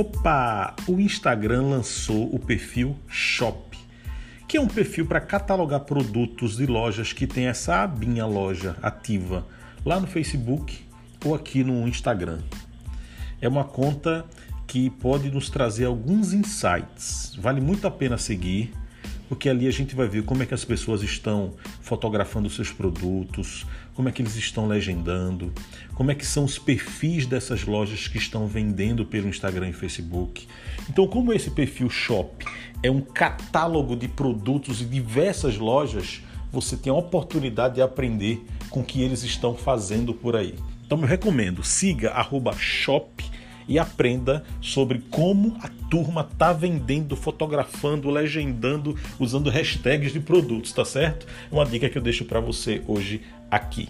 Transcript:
Opa! O Instagram lançou o perfil Shop, que é um perfil para catalogar produtos de lojas que tem essa abinha loja ativa lá no Facebook ou aqui no Instagram. É uma conta que pode nos trazer alguns insights. Vale muito a pena seguir porque ali a gente vai ver como é que as pessoas estão fotografando seus produtos, como é que eles estão legendando, como é que são os perfis dessas lojas que estão vendendo pelo Instagram e Facebook. Então, como esse perfil Shop é um catálogo de produtos de diversas lojas, você tem a oportunidade de aprender com o que eles estão fazendo por aí. Então, eu recomendo, siga shop e aprenda sobre como a turma tá vendendo, fotografando, legendando, usando hashtags de produtos, tá certo? Uma dica que eu deixo para você hoje aqui.